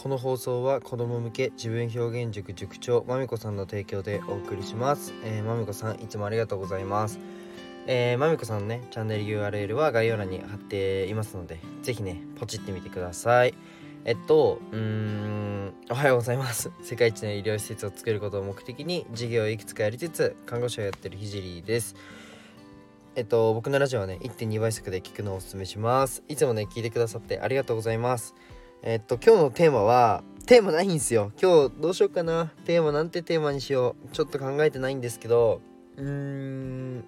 この放送は子供向け自分表現塾塾長まみこさんの提供でお送りします、えー、まみこさんいつもありがとうございます。えー、まみこさんのねチャンネル URL は概要欄に貼っていますのでぜひねポチってみてください。えっとうーんおはようございます。世界一の医療施設を作ることを目的に事業をいくつかやりつつ看護師をやってるひじりです。えっと僕のラジオはね1.2倍速で聞くのをおすすめします。いつもね聞いてくださってありがとうございます。えっと今日のテーマはテーマないんですよ。今日どうしようかな。テーマなんてテーマにしよう。ちょっと考えてないんですけどうーん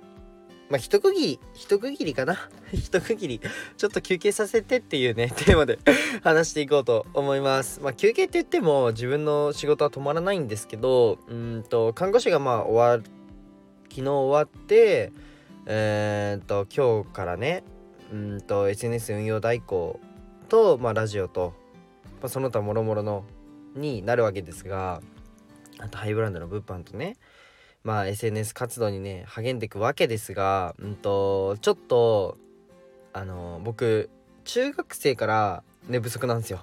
まあ一区切り一区切りかな。一区切り。ちょっと休憩させてっていうね テーマで 話していこうと思います。まあ休憩って言っても自分の仕事は止まらないんですけどうんと看護師がまあ終わ昨日終わってえー、っと今日からねうんと SNS 運用代行と、まあ、ラジオと、まあ、その他もろもろのになるわけですがあとハイブランドの物販とねまあ SNS 活動にね励んでいくわけですがうんとちょっとあの僕中学生から寝不足なんですよ。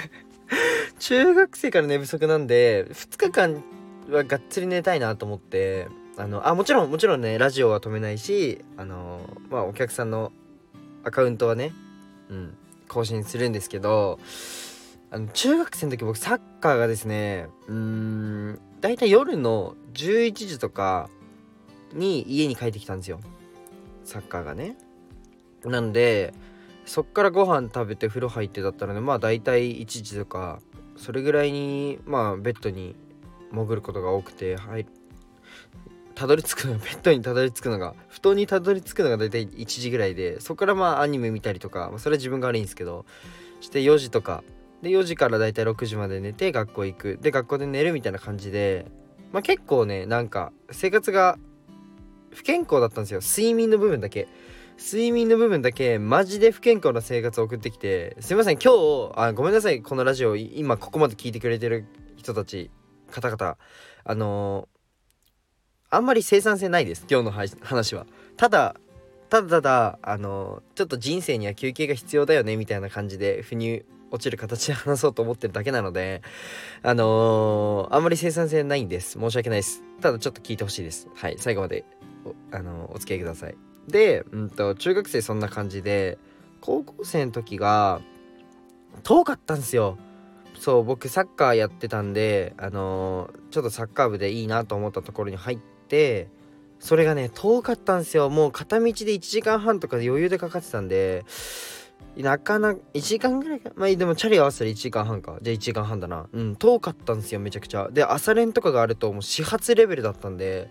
中学生から寝不足なんで2日間はがっつり寝たいなと思ってあのあもちろんもちろんねラジオは止めないしあのまあお客さんのアカウントはねうん。更新するんですけどあの中学生の時僕サッカーがですねうーん大体夜の11時とかに家に帰ってきたんですよ。サッカーがね。なんでそっからご飯食べて風呂入ってだったらねまあ大体1時とかそれぐらいにまあベッドに潜ることが多くてはい。たどり着くのベッドにたどり着くのが布団にたどり着くのが大体1時ぐらいでそこからまあアニメ見たりとか、まあ、それは自分が悪いんですけどして4時とか。で4時から大体6時まで寝て学校行く。で学校で寝るみたいな感じでまあ結構ねなんか生活が不健康だったんですよ。睡眠の部分だけ。睡眠の部分だけマジで不健康な生活を送ってきてすいません今日あごめんなさいこのラジオ今ここまで聞いてくれてる人たち方々。あの、あんまり生産性ないです今日の話は。ただただただあの、ちょっと人生には休憩が必要だよねみたいな感じで腑に落ちる形で話そうと思ってるだけなのであのー、あんまり生産性ないんです。申し訳ないです。ただちょっと聞いてほしいです。はい最後までお,、あのお付き合いください。で、うんと、中学生そんな感じで高校生の時が遠かったんですよ。そう僕サッカーやってたんであのー、ちょっとサッカー部でいいなと思ったところに入ってそれがね遠かったんですよ。もう片道で1時間半とかで余裕でかかってたんでなかなか1時間ぐらいか。まあでもチャリ合わせたら1時間半か。じゃあ1時間半だな。うん遠かったんですよめちゃくちゃ。で朝練とかがあるともう始発レベルだったんで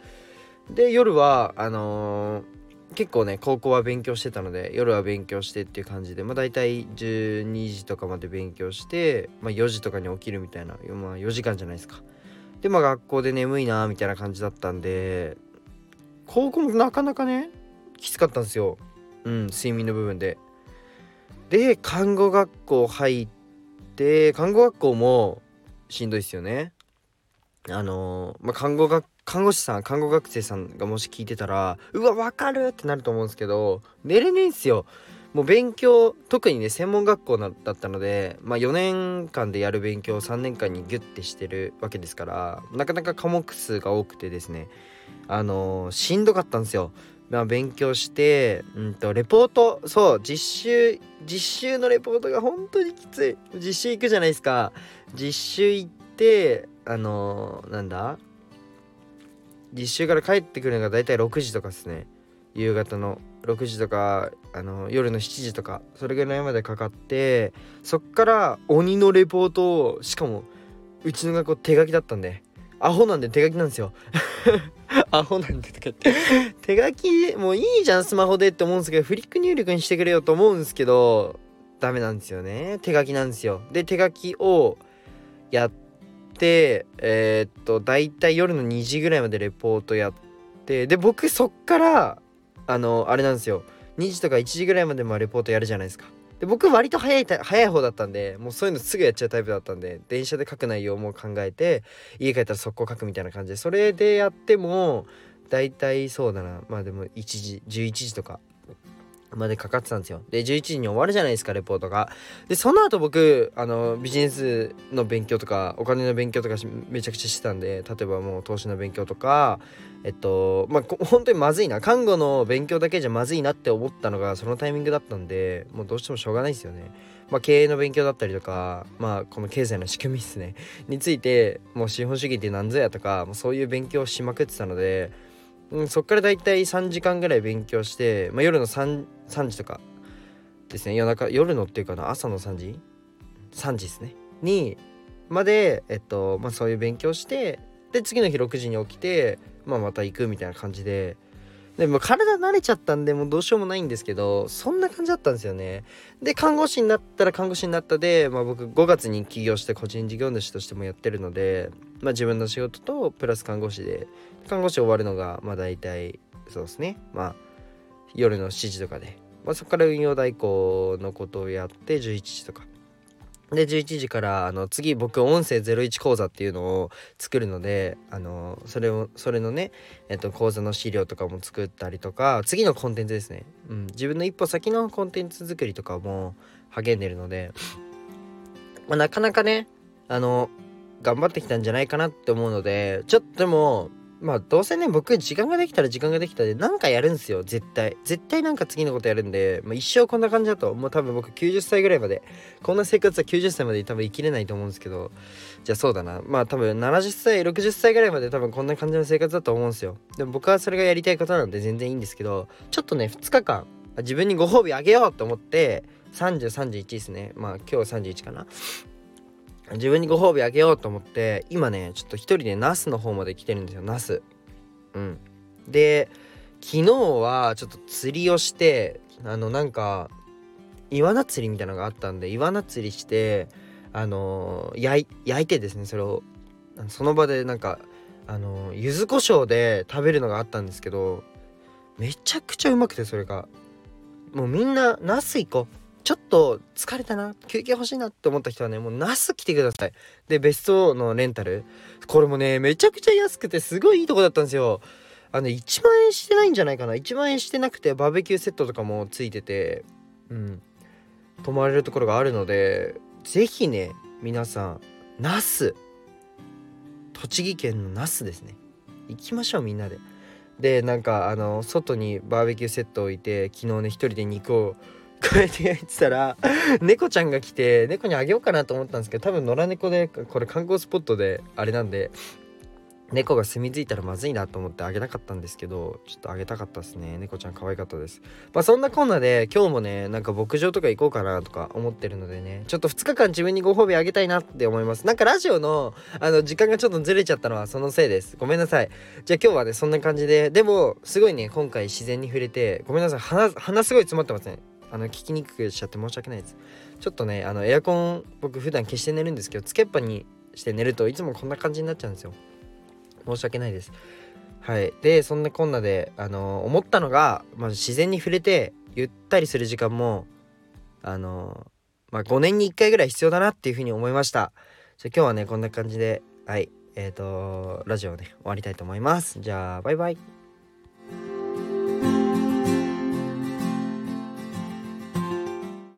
で夜はあのー、結構ね高校は勉強してたので夜は勉強してっていう感じでまあ大体12時とかまで勉強して、まあ、4時とかに起きるみたいなまあ4時間じゃないですか。でまあ学校で眠いなみたいな感じだったんで高校もなかなかねきつかったんですよ。うん睡眠の部分で。で看護学校入って看護学校もしんどいっすよね。あのー、まあ、看護学看護師さん看護学生さんがもし聞いてたらうわ分かるってなると思うんですけど寝れねえんすよ。もう勉強特にね専門学校だったので、まあ、4年間でやる勉強を3年間にギュッてしてるわけですからなかなか科目数が多くてですねあのー、しんどかったんですよ。まあ、勉強して、うんと、レポート、そう、実習、実習のレポートが本当にきつい。実習行くじゃないですか。実習行って、あのー、なんだ？実習から帰ってくるのが大体6時とかですね夕方の6時とかあの夜の7時とかそれぐらいまでかかってそっから鬼のレポートをしかもうちの学校手書きだったんで アホなんで手書きなんですよ。アホなんでとか言って。手書きもういいじゃんスマホでって思うんですけどフリック入力にしてくれよと思うんですけどダメなんですよね。手書きなんですよ。で手書きをやってえー、っと大体夜の2時ぐらいまでレポートやってで僕そっからあのあれなんですよ2時とか1時ぐらいまでもレポートやるじゃないですかで僕割と早い早い方だったんでもうそういうのすぐやっちゃうタイプだったんで電車で書く内容も考えて家帰ったら速攻書くみたいな感じでそれでやっても大体そうだなまあでも1時11時とかまでかかってたんですよ。で、11時に終わるじゃないですか、レポートが。で、その後僕、あの、ビジネスの勉強とか、お金の勉強とかめちゃくちゃしてたんで、例えばもう投資の勉強とか、えっと、まあ、本当にまずいな。看護の勉強だけじゃまずいなって思ったのが、そのタイミングだったんで、もうどうしてもしょうがないですよね。まあ、経営の勉強だったりとか、まあ、この経済の仕組みですね。について、もう資本主義って何ぞやとか、もうそういう勉強しまくってたので、うん、そっからだいたい3時間ぐらい勉強して、まあ、夜の 3, 3時とかですね夜中夜のっていうかな朝の3時3時ですねにまで、えっとまあ、そういう勉強してで次の日6時に起きて、まあ、また行くみたいな感じで。でも体慣れちゃったんでもうどうしようもないんですけどそんな感じだったんですよね。で看護師になったら看護師になったで、まあ、僕5月に起業して個人事業主としてもやってるので、まあ、自分の仕事とプラス看護師で看護師終わるのがまあ大体そうですね。まあ夜の7時とかで、まあ、そこから運用代行のことをやって11時とか。で11時からあの次僕音声01講座っていうのを作るのであのそれをそれのね、えっと、講座の資料とかも作ったりとか次のコンテンツですね、うん、自分の一歩先のコンテンツ作りとかも励んでるので、まあ、なかなかねあの頑張ってきたんじゃないかなって思うのでちょっとでもまあどうせね僕時間ができたら時間ができたで何かやるんすよ絶対。絶対なんか次のことやるんで、まあ、一生こんな感じだともう多分僕90歳ぐらいまでこんな生活は90歳まで多分生きれないと思うんですけどじゃあそうだな。まあ多分70歳60歳ぐらいまで多分こんな感じの生活だと思うんですよ。でも僕はそれがやりたいことなんで全然いいんですけどちょっとね2日間自分にご褒美あげようと思って3031ですね。まあ今日31かな。自分にご褒美あげようと思って今ねちょっと一人でナスの方まで来てるんですよナスうん。で昨日はちょっと釣りをしてあのなんかイワナ釣りみたいなのがあったんでイワナ釣りしてあの焼いてですねそれを。その場でなんかあの柚子胡椒で食べるのがあったんですけどめちゃくちゃうまくてそれが。もうみんなナス行こう。ちょっと疲れたな休憩欲しいなって思った人はねもうナス来てください。で別荘のレンタル。これもねめちゃくちゃ安くてすごいいいとこだったんですよ。あの1万円してないんじゃないかな。1万円してなくてバーベキューセットとかもついててうん。泊まれるところがあるので是非ね皆さんナス。栃木県の那須ですね。行きましょうみんなで。でなんかあの外にバーベキューセット置いて昨日ね一人で肉をこうやって焼いてたら猫ちゃんが来て猫にあげようかなと思ったんですけど多分野良猫でこれ観光スポットであれなんで猫が住み着いたらまずいなと思ってあげなかったんですけどちょっとあげたかったですね。猫ちゃん可愛かったです。まあそんなこんなで今日もねなんか牧場とか行こうかなとか思ってるのでねちょっと2日間自分にご褒美あげたいなって思います。なんかラジオのあの時間がちょっとずれちゃったのはそのせいです。ごめんなさい。じゃあ今日はねそんな感じででもすごいね今回自然に触れてごめんなさい。鼻鼻すごい詰まってますね。あの聞きにくくしちゃって申し訳ないです。ちょっとねあのエアコン僕普段消して寝るんですけどつけっぱにして寝るといつもこんな感じになっちゃうんですよ。申し訳ないです。はい。でそんなこんなであの思ったのが、まあ、自然に触れてゆったりする時間もあのまあ5年に1回ぐらい必要だなっていうふうに思いました。じゃ今日はねこんな感じではい。えっ、ー、とラジオをね終わりたいと思います。じゃあバイバイ。